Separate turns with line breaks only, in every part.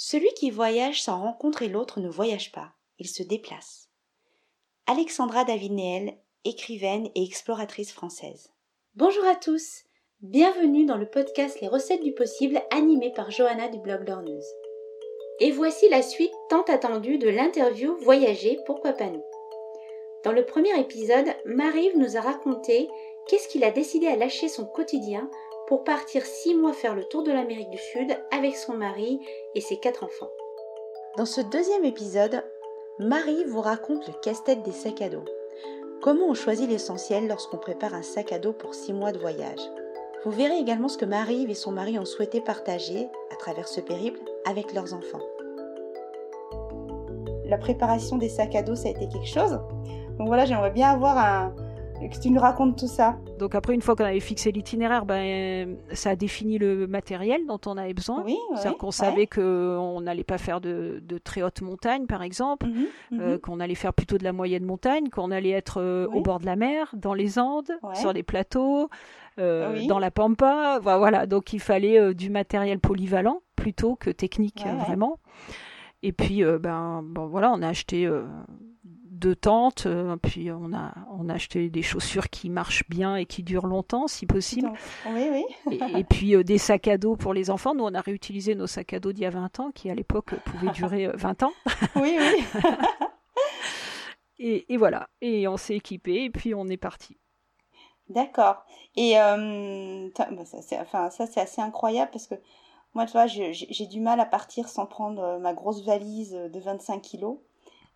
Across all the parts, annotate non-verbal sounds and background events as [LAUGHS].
Celui qui voyage sans rencontrer l'autre ne voyage pas, il se déplace. Alexandra David-Néel, écrivaine et exploratrice française. Bonjour à tous, bienvenue dans le podcast Les recettes du possible animé par Johanna du blog Lorneuse. Et voici la suite tant attendue de l'interview Voyager, pourquoi pas nous Dans le premier épisode, Marie nous a raconté qu'est-ce qu'il a décidé à lâcher son quotidien pour partir six mois faire le tour de l'Amérique du Sud avec son mari et ses quatre enfants. Dans ce deuxième épisode, Marie vous raconte le casse-tête des sacs à dos. Comment on choisit l'essentiel lorsqu'on prépare un sac à dos pour six mois de voyage? Vous verrez également ce que Marie et son mari ont souhaité partager à travers ce périple avec leurs enfants. La préparation des sacs à dos, ça a été quelque chose? Donc voilà, j'aimerais bien avoir un, que tu nous racontes tout ça.
Donc après, une fois qu'on avait fixé l'itinéraire, ben, ça a défini le matériel dont on avait besoin.
Oui,
C'est-à-dire qu'on savait qu'on n'allait pas faire de, très haute montagne, par exemple, mhm, euh, mhm. qu'on allait faire plutôt de la moyenne montagne, qu'on allait être euh, au bord de la mer, dans les Andes, sur les plateaux, euh, dans la pampa. Voilà, donc il fallait du matériel polyvalent plutôt que technique, vraiment. Et puis, ben, bon, voilà, on a acheté deux tentes, euh, puis on a, on a acheté des chaussures qui marchent bien et qui durent longtemps, si possible.
oui,
oui. et, puis euh, des sacs à dos pour les enfants. Nous, on a réutilisé nos sacs à dos d'il y a 20 ans, qui à l'époque pouvaient durer 20 euh, ans. [LAUGHS]
oui, oui. [LAUGHS]
et, voilà. Et on s'est équipé, et puis on est parti.
D'accord. Et bah, ça, c'est, enfin, ça, c'est assez incroyable parce que moi, tu vois, j'ai du mal à partir sans prendre ma grosse valise de 25 kilos.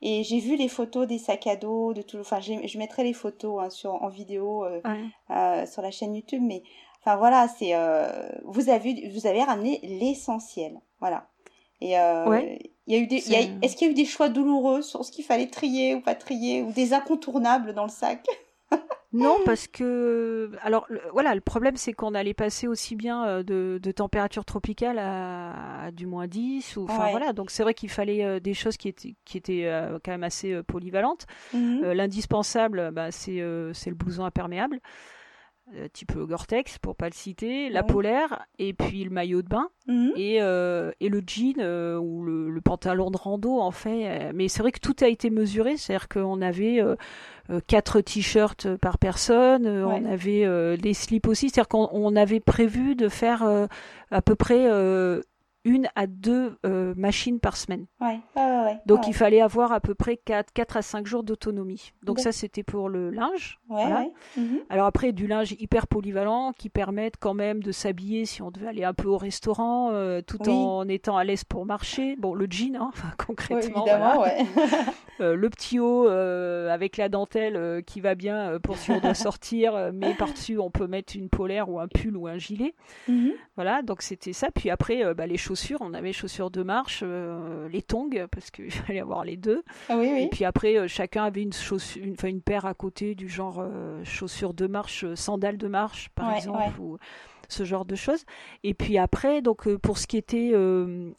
Et j'ai vu les photos des sacs à dos, de tout. Enfin, je mettrai les photos hein, sur, en vidéo euh, euh, sur la chaîne YouTube. Mais enfin voilà, c'est euh, vous avez vous avez ramené l'essentiel, voilà. Et il y a eu des, est-ce qu'il y a eu des choix douloureux sur ce qu'il fallait trier ou pas trier ou des incontournables dans le sac?
Non, parce que alors voilà, le problème c'est qu'on allait passer aussi bien euh, de, de température tropicale à, du moins 10 ou enfin voilà, donc c'est vrai qu'il fallait euh, des choses qui étaient qui étaient euh, quand même assez polyvalentes. Mhm. L'indispensable, bah, c'est c'est le blouson imperméable. Euh, type Gore-Tex pour pas le citer, la polaire et puis le maillot de bain mhm. et, euh, et le jean euh, ou le, pantalon de rando en fait. Mais c'est vrai que tout a été mesuré, c'est-à-dire qu'on avait quatre t-shirts par personne, on avait des slips aussi, c'est-à-dire qu'on avait prévu de faire à peu près une à deux euh, machines par semaine.
Ouais. ouais,
Donc il fallait avoir à peu près 4, 4 à 5 jours d'autonomie. Donc ça c'était pour le linge. Mhm. Alors après du linge hyper polyvalent qui permettent quand même de s'habiller si on devait aller un peu au restaurant euh, tout en étant à l'aise pour marcher. Bon le jean hein, [LAUGHS] concrètement. [LAUGHS] euh, le petit haut avec la dentelle qui va bien pour si on doit [LAUGHS] sortir, mais par-dessus on peut mettre une polaire ou un pull ou un gilet. Mhm. Voilà donc c'était ça. Puis après bah, les choses on avait chaussures de marche, euh, les tongs, parce qu'il [LAUGHS] fallait avoir les deux.
Ah oui,
Et puis après, euh, chacun avait une, chaussure, une, une paire à côté du genre euh, chaussures de marche, sandales de marche, par exemple, ou ce genre de choses. Et puis après, donc pour ce qui était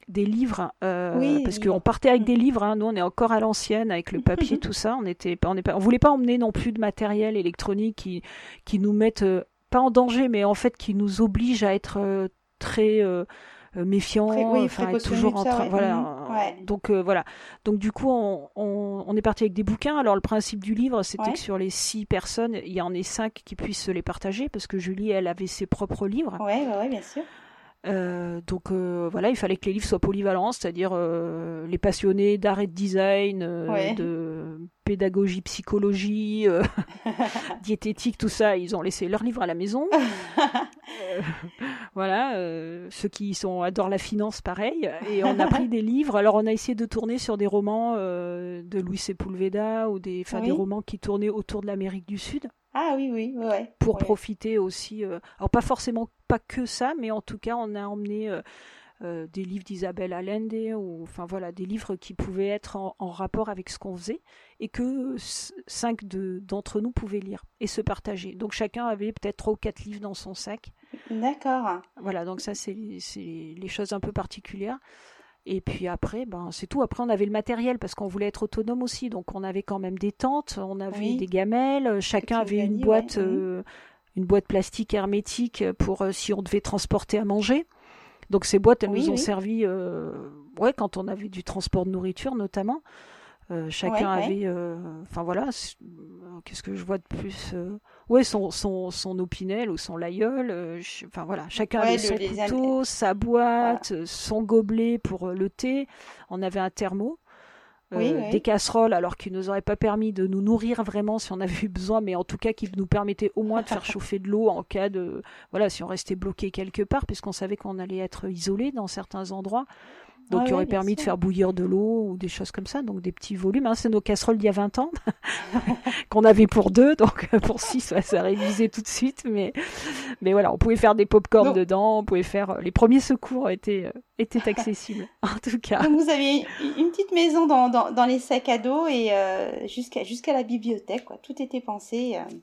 des livres, parce qu'on partait avec des livres, hein, nous on est encore à l'ancienne avec le papier, [LAUGHS] tout ça. On était, on, est on voulait pas emmener non plus de matériel électronique qui, qui nous mette pas en danger, mais en fait qui nous oblige à être très euh, méfiant, enfin toujours en train, voilà.
Mmh,
donc euh, voilà. Donc du coup, on, on, est parti avec des bouquins. Alors le principe du livre, c'était que sur les six personnes, il y en ait cinq qui puissent se les partager, parce que Julie, elle avait ses propres livres.
Ouais, ouais, bien sûr.
Euh, donc euh, voilà, il fallait que les livres soient polyvalents, c'est-à-dire euh, les passionnés d'art et de design, de pédagogie, psychologie, [LAUGHS] diététique, tout ça, ils ont laissé leurs livres à la maison. [LAUGHS] voilà, ceux qui sont adorent la finance, pareil. Et on a [LAUGHS] pris des livres. Alors on a essayé de tourner sur des romans de Louis Sepulveda ou des, des romans qui tournaient autour de l'Amérique du Sud.
Ah oui, oui, ouais.
Pour profiter aussi. Euh, alors pas forcément pas que ça, mais en tout cas, on a emmené euh, des livres d'Isabelle Allende ou enfin voilà des livres qui pouvaient être en, rapport avec ce qu'on faisait et que cinq d'entre nous pouvaient lire et se partager. Donc chacun avait peut-être trois ou quatre livres dans son sac.
D'accord.
Voilà, donc ça c'est les choses un peu particulières. Et puis après, ben c'est tout. Après, on avait le matériel parce qu'on voulait être autonome aussi. Donc, on avait quand même des tentes, on avait des gamelles. Chacun avait une boîte, euh, une boîte plastique hermétique pour euh, si on devait transporter à manger. Donc ces boîtes, elles nous ont servi, ouais, quand on avait du transport de nourriture notamment. chacun avait, enfin voilà, qu'est-ce que je vois de plus Ouais, son, son, son opinel ou son laïeul. Enfin voilà, chacun avait son couteau, sa boîte, son gobelet pour le thé. On avait un thermo. Euh, des casseroles, alors qui nous auraient pas permis de nous nourrir vraiment si on avait eu besoin, mais en tout cas qui nous permettaient au moins de faire [LAUGHS] chauffer de l'eau en cas de, voilà, si on restait bloqué quelque part, puisqu'on savait qu'on allait être isolé dans certains endroits. Donc, qui aurait permis de faire bouillir de l'eau ou des choses comme ça. Donc, des petits volumes. Hein. C'est nos casseroles d'il y a 20 ans [LAUGHS] qu'on avait pour deux. Donc, [LAUGHS] pour six, ça, ça révisait tout de suite. Mais, mais voilà, on pouvait faire des pop-corn dedans. On pouvait faire. Les premiers secours étaient, euh, étaient [LAUGHS] accessibles, en tout cas.
Donc, vous aviez une petite maison dans, dans, dans les sacs à dos et euh, jusqu'à jusqu'à la bibliothèque. Quoi. Tout était pensé. Euh,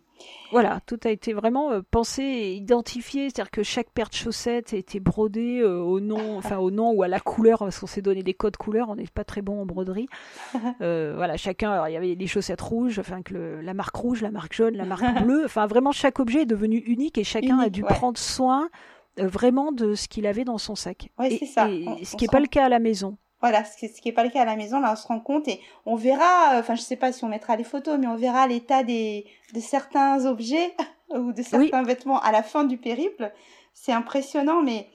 voilà, tout a été vraiment euh, pensé et identifié, c'est-à-dire que chaque paire de chaussettes a été brodée euh, au nom, [LAUGHS] enfin au nom ou à la couleur, parce qu'on s'est donné des codes couleurs, on n'est pas très bon en broderie. [LAUGHS] Euh, voilà, chacun, alors, il y avait les chaussettes rouges, enfin que la marque rouge, la marque jaune, la marque [LAUGHS] bleue, enfin vraiment chaque objet est devenu unique et chacun a dû prendre soin vraiment de ce qu'il avait dans son sac.
Oui, c'est ça.
ce qui n'est pas le cas à la maison.
Voilà, ce qui n'est pas le cas à la maison, là on se rend compte et on verra, enfin je sais pas si on mettra les photos, mais on verra l'état des de certains objets [LAUGHS] ou de certains vêtements à la fin du périple. C'est impressionnant, mais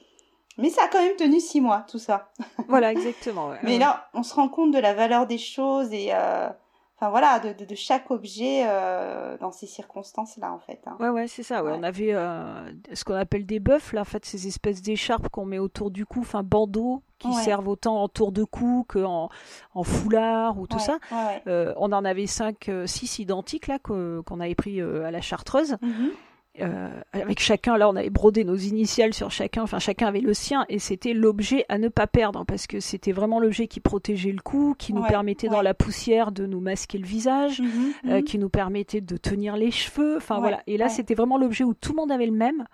mais ça a quand même tenu six mois tout ça.
Voilà, exactement. [LAUGHS]
mais là, on se rend compte de la valeur des choses et euh, enfin voilà, de, de, chaque objet euh, dans ces circonstances-là, en fait. Hein.
Ouais, ouais, c'est ça. Ouais. On avait euh, ce qu'on appelle des bœufs, là, en fait, ces espèces d'écharpes qu'on met autour du cou, enfin bandeaux qui servent autant en tour de cou qu'en en foulard ou tout ça. Euh, on en avait cinq, six identiques là qu'on avait pris à la chartreuse. Mmh euh, avec chacun, là on avait brodé nos initiales sur chacun, enfin chacun avait le sien et c'était l'objet à ne pas perdre parce que c'était vraiment l'objet qui protégeait le cou, qui nous permettait dans la poussière de nous masquer le visage, mhm, euh, mhm. qui nous permettait de tenir les cheveux, enfin voilà. Et là c'était vraiment l'objet où tout le monde avait le même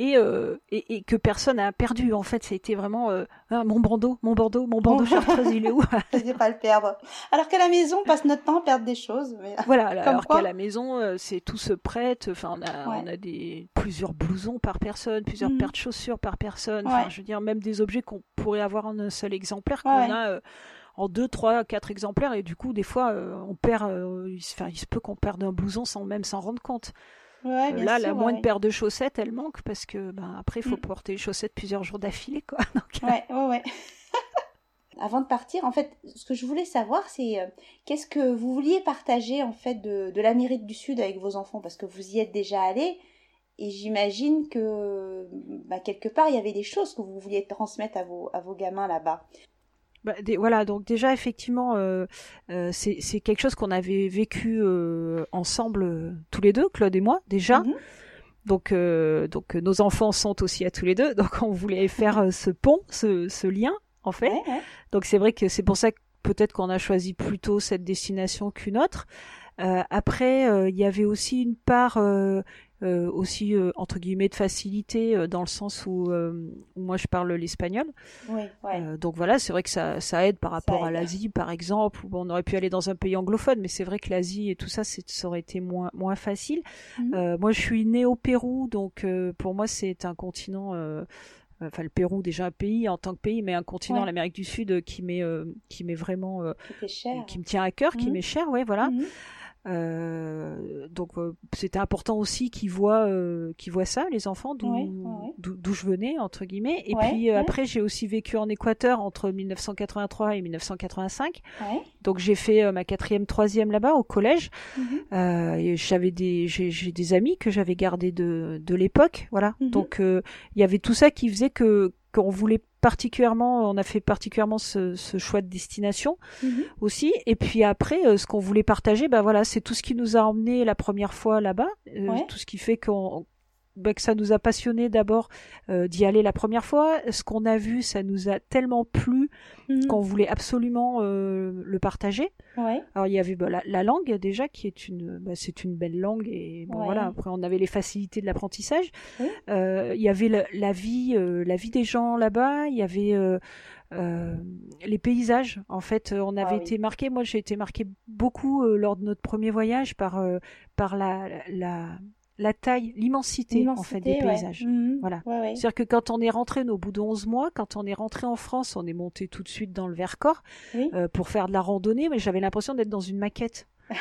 euh, et, et, que personne n'a perdu. En fait, c'était vraiment euh, ah, mon bandeau, mon bandeau, mon bandeau chartreuse, il est où? [LAUGHS]
Je ne pas le perdre. Alors qu'à la maison, on passe notre temps à perdre des choses. Mais...
Voilà, [LAUGHS] alors qu'à la maison, euh, c'est tout se prête. Enfin, on a, on a des plusieurs blousons par personne, plusieurs mmh. paires de chaussures par personne. Enfin, je veux dire, même des objets qu'on pourrait avoir en un seul exemplaire qu'on a en deux, trois, quatre exemplaires et du coup des fois on perd, il, se, il se peut qu'on perde un blouson sans même s'en rendre compte.
Euh,
là, la moindre paire de chaussettes, elle manque parce que ben, après, il faut mm. porter les chaussettes plusieurs jours d'affilée. Quoi. [LAUGHS]
Euh, ouais, ouais, ouais. [LAUGHS] Avant de partir, en fait, ce que je voulais savoir, c'est euh, qu'est-ce que vous vouliez partager en fait de, de l'Amérique du Sud avec vos enfants? Parce que vous y êtes déjà allés et j'imagine que bah, quelque part il y avait des choses que vous vouliez transmettre à vos, à vos gamins là-bas.
Bah, voilà, donc déjà effectivement, euh, euh, c'est quelque chose qu'on avait vécu euh, ensemble tous les deux, Claude et moi déjà. Mhm. Donc, donc nos enfants sont aussi à tous les deux, [LAUGHS] donc on voulait faire ce pont, ce, ce lien en fait. Donc c'est vrai que c'est pour ça que peut-être qu'on a choisi plutôt cette destination qu'une autre. après, il y avait aussi une part euh, aussi euh, entre guillemets de facilité euh, dans le sens où, moi je parle l'espagnol.
Oui,
donc voilà, c'est vrai que ça, ça aide par rapport à l'Asie par exemple. Où on aurait pu aller dans un pays anglophone, mais c'est vrai que l'Asie et tout ça, ça aurait été moins moins facile. Mhm. moi, je suis née au Pérou, donc pour moi c'est un continent enfin le Pérou déjà un pays en tant que pays mais un continent l'Amérique du Sud qui m'est qui m'est vraiment qui, me tient à cœur qui mhm. m'est cher ouais voilà mhm. Euh, donc euh, c'était important aussi qu'ils voient euh, qu'ils voient ça les enfants d'où je venais entre guillemets. Et puis après j'ai aussi vécu en Équateur entre 1983 et 1985 donc j'ai fait ma quatrième troisième là-bas au collège. Mhm. j'avais des j'ai des amis que j'avais gardés de de l'époque voilà. Mhm. donc il y avait tout ça qui faisait que qu'on voulait particulièrement, on a fait particulièrement ce, choix de destination mhm. aussi. Et puis après, euh, ce qu'on voulait partager, bah voilà, c'est tout ce qui nous a emmené la première fois là-bas, euh, tout ce qui fait qu'on bah, que ça nous a passionné d'abord euh, d'y aller la première fois. Ce qu'on a vu, ça nous a tellement plu mhm. qu'on voulait absolument euh, le partager. Alors il y avait bah, la, langue déjà qui est une, bah, c'est une belle langue et bon voilà. Après on avait les facilités de l'apprentissage. Euh, il y avait la, vie, la vie des gens là-bas. Il y avait les paysages. En fait, on avait ah été marqué. Moi, j'ai été marqué beaucoup lors de notre premier voyage par par la, la la taille, l'immensité en fait des paysages.
Mhm.
Voilà. C'est-à-dire que quand on est rentré au bout de 11 mois, quand on est rentré en France, on est monté tout de suite dans le Vercors euh, pour faire de la randonnée, mais j'avais l'impression d'être dans une maquette. [LAUGHS]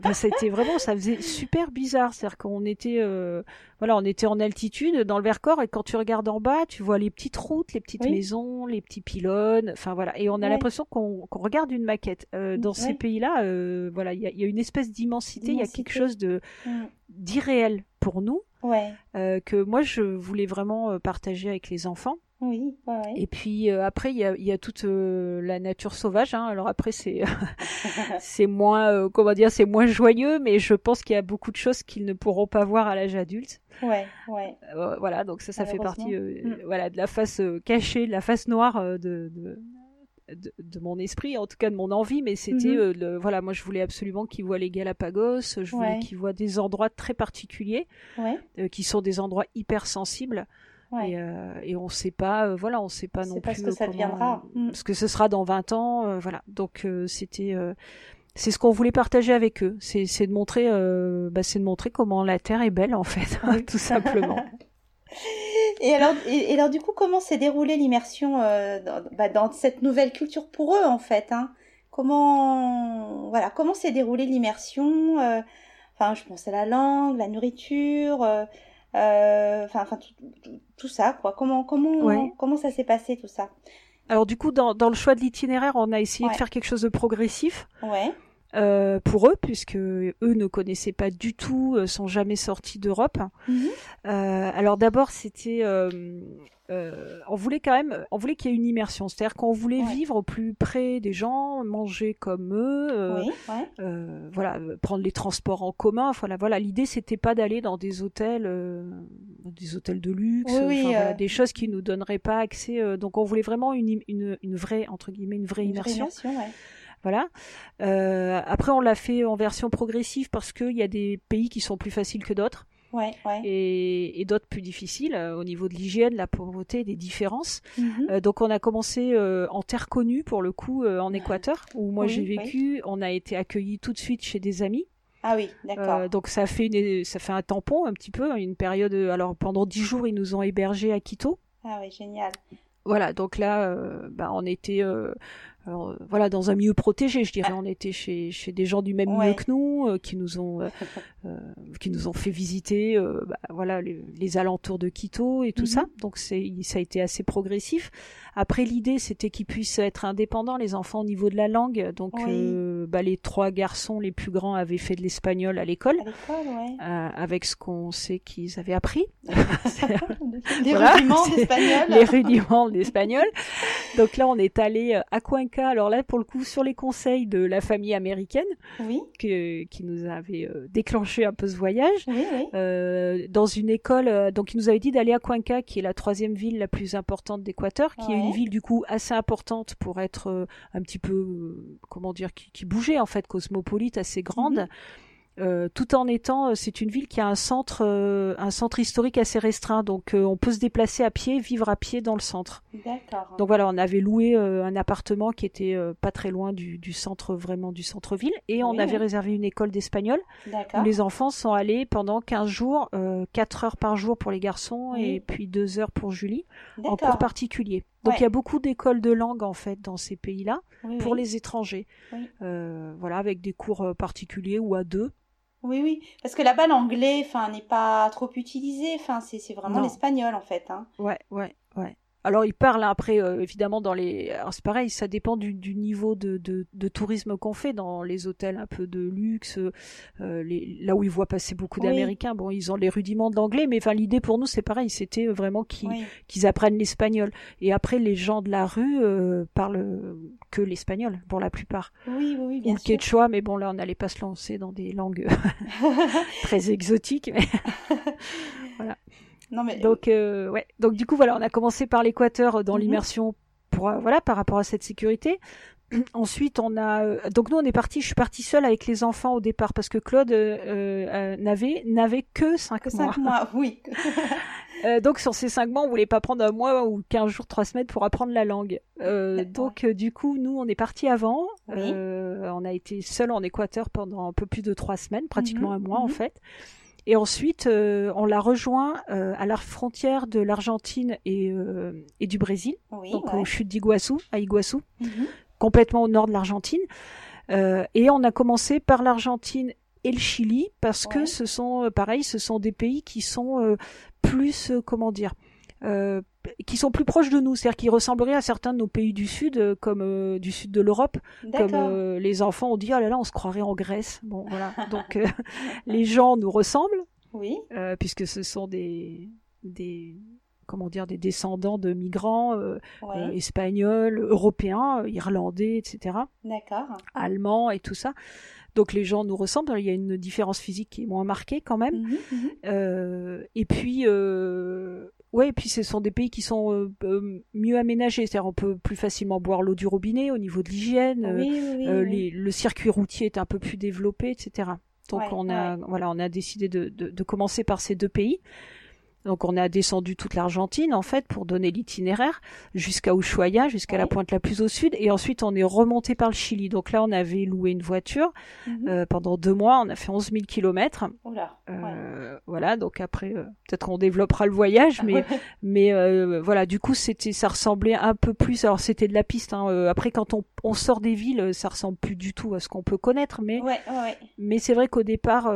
Ben, c'était vraiment, ça faisait super bizarre. C'est-à-dire qu'on était, euh, voilà, on était en altitude dans le Vercors et quand tu regardes en bas, tu vois les petites routes, les petites maisons, les petits pylônes. Enfin voilà, et on a l'impression qu'on regarde une maquette. Euh, dans ces pays-là, euh, voilà, il y a, une espèce d'immensité, il y a quelque chose de mm. d'irréel pour nous, que moi je voulais vraiment partager avec les enfants.
Oui,
Et puis euh, après, il y a, y a, toute euh, la nature sauvage. Hein. Alors après, c'est [LAUGHS] c'est moins, euh, comment dire, c'est moins joyeux, mais je pense qu'il y a beaucoup de choses qu'ils ne pourront pas voir à l'âge adulte.
Ouais, ouais.
voilà, donc ça, ça fait partie, mm. voilà, de la face cachée, de la face noire de, de, de, mon esprit, en tout cas de mon envie, mais c'était, mm-hmm. le, voilà, moi je voulais absolument qu'ils voient les Galapagos, je voulais qu'ils voient des endroits très particuliers, qui sont des endroits hyper sensibles. Et, euh, et, on sait pas, euh, voilà, on sait pas non plus
ce que ça deviendra.
Mm. Ce que ce sera dans 20 ans, euh, voilà. Donc c'était, c'est ce qu'on voulait partager avec eux. C'est, de montrer, bah, c'est de montrer comment la Terre est belle en fait, tout simplement. [LAUGHS]
et alors, et, alors du coup, comment s'est déroulée l'immersion dans, bah, dans, cette nouvelle culture pour eux en fait hein? Comment, voilà, comment s'est déroulée l'immersion Enfin, je pense à la langue, la nourriture. Euh, enfin, enfin tout, ça, quoi. Comment, comment, comment ça s'est passé tout ça?
Alors du coup, dans, dans le choix de l'itinéraire, on a essayé de faire quelque chose de progressif.
Ouais.
Euh, pour eux, puisque eux ne connaissaient pas du tout, euh, sont jamais sortis d'Europe. Mhm. Euh, alors d'abord, c'était, euh, euh, on voulait quand même, on voulait qu'il y ait une immersion, c'est-à-dire qu'on voulait vivre au plus près des gens, manger comme eux, voilà, prendre les transports en commun. Voilà, voilà. L'idée, c'était pas d'aller dans des hôtels, des hôtels de luxe, des choses qui nous donneraient pas accès. donc, on voulait vraiment une, une, une vraie entre guillemets une vraie immersion. Voilà. Euh, après, on l'a fait en version progressive parce qu'il y a des pays qui sont plus faciles que d'autres.
Ouais, ouais.
Et, et d'autres plus difficiles euh, au niveau de l'hygiène, la pauvreté, des différences. Mhm. Euh, donc on a commencé euh, en terre connue pour le coup en Équateur où moi j'ai vécu. On a été accueillis tout de suite chez des amis.
Ah oui, d'accord.
donc ça fait une, ça fait un tampon un petit peu, une période. Alors pendant dix jours ils nous ont hébergés à Quito.
Ah oui, génial.
Voilà, donc là, bah, on était alors, euh, voilà, dans un milieu protégé, je dirais. On était chez, chez des gens du même milieu que nous, euh, qui nous ont euh, [LAUGHS] qui nous ont fait visiter, bah, voilà, les, alentours de Quito et tout ça. Mhm. Donc c'est, ça a été assez progressif. Après, l'idée, c'était qu'ils puissent être indépendants, les enfants, au niveau de la langue. Donc, bah, les trois garçons les plus grands avaient fait de l'espagnol à l'école, avec ce qu'on sait qu'ils avaient appris. [LAUGHS]
les rudiments [LAUGHS] d'espagnol.
les rudiments d'espagnol. Donc là, on est allé à Cuenca alors là, pour le coup, sur les conseils de la famille américaine,
oui.
qui nous avait euh, déclenché un peu ce voyage,
oui,
euh, dans une école, euh, donc il nous avait dit d'aller à Cuenca, qui est la troisième ville la plus importante d'Équateur, qui est une ville du coup assez importante pour être un petit peu, comment dire, qui, bougeait en fait, cosmopolite, assez grande. Mhm. Euh, tout en étant, euh, c'est une ville qui a un centre, euh, un centre historique assez restreint, donc on peut se déplacer à pied, vivre à pied dans le centre.
D'accord.
Donc voilà, on avait loué un appartement qui était pas très loin du, du, centre, vraiment du centre-ville, et on avait réservé une école d'espagnol où les enfants sont allés pendant 15 jours, 4 heures par jour pour les garçons et puis 2 heures pour Julie, en cours particulier. Donc il y a beaucoup d'écoles de langue en fait dans ces pays-là pour les étrangers. voilà, avec des cours particuliers ou à deux.
Oui, oui, parce que là-bas, l'anglais, enfin, n'est pas trop utilisé. Enfin, c'est, c'est vraiment l'espagnol, en fait. Hein.
Ouais, ouais, ouais. Alors, ils parlent après, euh, évidemment, dans les. Alors, c'est pareil, ça dépend du, du niveau de, de, de tourisme qu'on fait dans les hôtels un peu de luxe, euh, les... là où ils voient passer beaucoup d'Américains. Bon, ils ont les rudiments de l'anglais, mais enfin, l'idée pour nous, c'est pareil, c'était vraiment qu'ils, qu'ils apprennent l'espagnol. Et après, les gens de la rue euh, parlent que l'espagnol, pour la plupart.
Oui, oui, oui bien Ou
le quechua, mais bon, là, on n'allait pas se lancer dans des langues [LAUGHS] [LAUGHS] très exotiques. Mais... [LAUGHS] voilà.
Non, mais...
Donc, euh, ouais. Donc, du coup, voilà, on a commencé par l'Équateur euh, dans mhm. l'immersion pour, euh, voilà, par rapport à cette sécurité. [CLEARS THROAT] Ensuite, on a donc nous on est parti. Je suis partie seule avec les enfants au départ parce que Claude n'avait n'avait que cinq mois.
Cinq mois, oui. [LAUGHS] [LAUGHS]
donc sur ces cinq mois, on voulait pas prendre un mois ou quinze jours, trois semaines pour apprendre la langue. donc du coup, nous on est parti avant. on a été seul en Équateur pendant un peu plus de trois semaines, pratiquement mhm, un mois en mhm. fait. Et ensuite, on l'a rejoint à la frontière de l'Argentine et, et, du Brésil, donc au chute d'Iguassou, à Iguassou, mhm. complètement au nord de l'Argentine. et on a commencé par l'Argentine et le Chili parce que ce sont, pareil, ce sont des pays qui sont plus, comment dire, euh, qui sont plus proches de nous, c'est-à-dire qui ressembleraient à certains de nos pays du sud, euh, comme euh, du sud de l'Europe, comme les enfants ont dit oh là là, on se croirait en Grèce. Bon voilà, donc [LAUGHS] les gens nous ressemblent,
oui,
puisque ce sont des des comment dire des descendants de migrants espagnols, européens, irlandais, etc.
D'accord.
Allemands et tout ça. Donc les gens nous ressemblent. Il y a une différence physique qui est moins marquée quand même. Mhm, mhm. et puis Ouais, et puis ce sont des pays qui sont euh, euh, mieux aménagés, c'est-à-dire on peut plus facilement boire l'eau du robinet au niveau de l'hygiène, euh, le circuit routier est un peu plus développé, etc. Donc on a voilà, on a décidé de, de, commencer par ces deux pays. Donc on a descendu toute l'Argentine en fait pour donner l'itinéraire jusqu'à Ushuaia, jusqu'à la pointe la plus au sud, et ensuite on est remonté par le Chili. Donc là on avait loué une voiture mhm. euh, pendant deux mois, on a fait 11 000 kilomètres. Euh, voilà, donc après euh, peut-être qu'on développera le voyage, mais [LAUGHS] mais voilà, du coup c'était ça ressemblait un peu plus. Alors c'était de la piste. Hein, après quand on, on, sort des villes, ça ressemble plus du tout à ce qu'on peut connaître, mais mais c'est vrai qu'au départ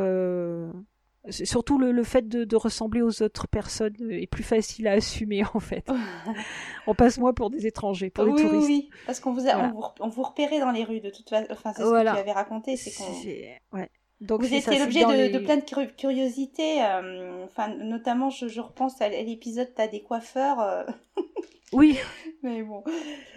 surtout le, fait de, ressembler aux autres personnes est plus facile à assumer en fait. [LAUGHS] on passe moins pour des étrangers, pour des touristes.
Oui, parce qu'on vous, on vous, repérait dans les rues de toute façon. Enfin, c'est ce que tu avais raconté, c'est qu'on.
Ouais.
Donc vous étiez l'objet de, plein de curiosités, euh, enfin notamment je, repense à l'épisode T'as des coiffeurs. Euh. [LAUGHS]
oui. [LAUGHS]
Mais bon.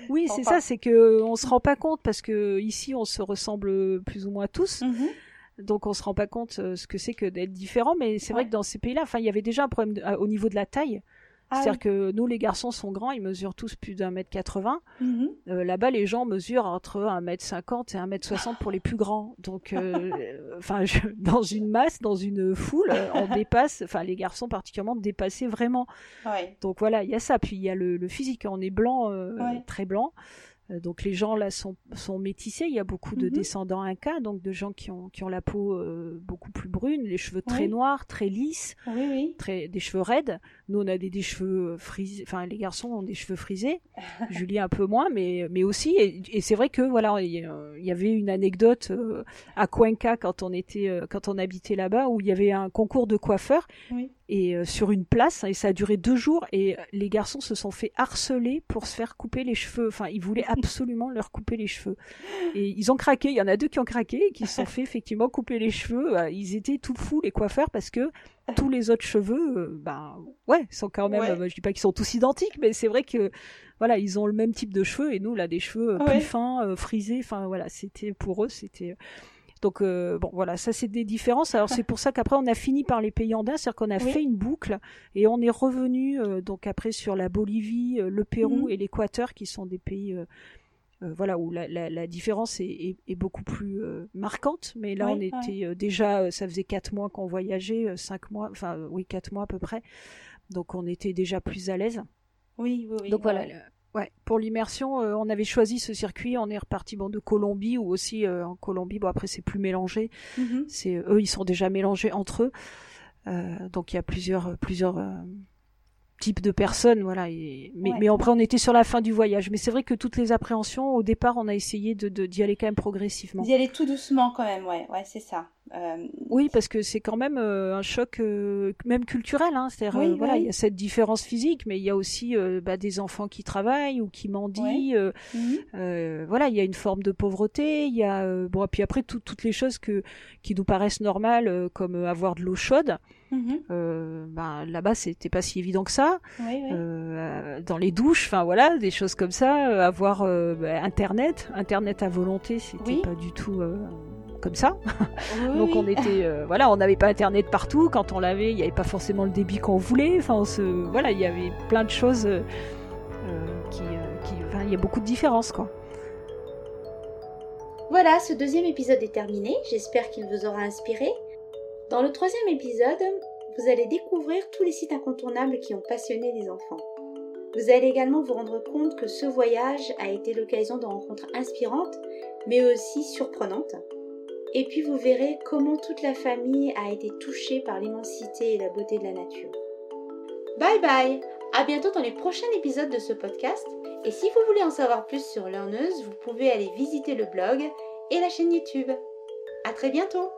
Oui, c'est ça, c'est que on se rend pas compte parce que ici on se ressemble plus ou moins tous. Mhm. Donc on se rend pas compte euh, ce que c'est que d'être différent, mais c'est vrai que dans ces pays-là, enfin, il y avait déjà un problème au niveau de la taille. Ah C'est-à-dire que nous, les garçons sont grands, ils mesurent tous plus d'un mètre 80. Mhm. Euh, là-bas, les gens mesurent entre un mètre 50 et un mètre 60 pour les plus grands. Donc, euh, [LAUGHS] enfin, dans une masse, dans une foule, on [LAUGHS] dépasse, enfin, les garçons particulièrement dépassaient vraiment. Donc voilà, il y a ça. Puis il y a le, physique. On est blanc, très blanc. Euh, donc les gens là sont, sont métissés, il y a beaucoup de mhm. descendants incas, donc de gens qui ont, qui ont la peau euh, beaucoup plus brune, les cheveux très noirs, très lisses, Très, des cheveux raides. Nous on a des, des cheveux frisés, enfin les garçons ont des cheveux frisés, [LAUGHS] Julie un peu moins, mais, mais aussi, et, c'est vrai que voilà, il y, avait une anecdote euh, à Cuenca quand on était, quand on habitait là-bas, où il y avait un concours de coiffeurs, et sur une place, et ça a duré deux jours, et les garçons se sont fait harceler pour se faire couper les cheveux, enfin ils voulaient [LAUGHS] absolument leur couper les cheveux. Et ils ont craqué, il y en a deux qui ont craqué et qui se sont [LAUGHS] fait effectivement couper les cheveux. Euh, ils étaient tout fous, les coiffeurs, parce que tous les autres cheveux, euh, ben ouais, sont quand même, euh, je dis pas qu'ils sont tous identiques, mais c'est vrai que voilà, ils ont le même type de cheveux et nous là des cheveux plus fins, frisés, enfin voilà, c'était pour eux, c'était donc bon voilà, ça c'est des différences. Alors c'est pour ça qu'après on a fini par les pays andins, c'est-à-dire qu'on a fait une boucle et on est revenu donc après sur la Bolivie, le Pérou mmh. et l'Équateur qui sont des pays euh, voilà où la, différence est, beaucoup plus euh, marquante. Mais là on était euh, déjà ça faisait quatre mois qu'on voyageait cinq mois enfin oui quatre mois à peu près. Donc on était déjà plus à l'aise.
Oui oui,
donc voilà ouais. pour l'immersion on avait choisi ce circuit. On est reparti bon de Colombie ou aussi en Colombie. Bon après c'est plus mélangé. Mm-hmm. c'est eux ils sont déjà mélangés entre eux. Donc il y a plusieurs plusieurs type de personne, voilà. Et, mais, mais après, on était sur la fin du voyage. Mais c'est vrai que toutes les appréhensions, au départ, on a essayé de d'y aller quand même progressivement.
D'y aller tout doucement quand même, ouais, ouais, c'est ça.
Euh, oui, parce que c'est quand même euh, un choc, euh, même culturel. Hein. C'est-à-dire, voilà, il y a cette différence physique, mais il y a aussi bah, des enfants qui travaillent ou qui mendient. Mhm. voilà, il y a une forme de pauvreté. Il y a bon, et puis après toutes les choses que qui nous paraissent normales, comme avoir de l'eau chaude. Ben, là-bas, c'était pas si évident que ça. dans les douches, enfin voilà, des choses comme ça. avoir bah, Internet, Internet à volonté, c'était pas du tout comme ça. Donc on était, euh, voilà, on n'avait pas internet partout. Quand on l'avait, il n'y avait pas forcément le débit qu'on voulait. Enfin, se, voilà, il y avait plein de choses euh, qui, enfin, il y a beaucoup de différences, quoi.
Voilà, ce deuxième épisode est terminé. J'espère qu'il vous aura inspiré. Dans le troisième épisode, vous allez découvrir tous les sites incontournables qui ont passionné les enfants. Vous allez également vous rendre compte que ce voyage a été l'occasion de rencontres inspirantes, mais aussi surprenantes et puis vous verrez comment toute la famille a été touchée par l'immensité et la beauté de la nature. Bye bye À bientôt dans les prochains épisodes de ce podcast. Et si vous voulez en savoir plus sur Learneuse, vous pouvez aller visiter le blog et la chaîne YouTube. À très bientôt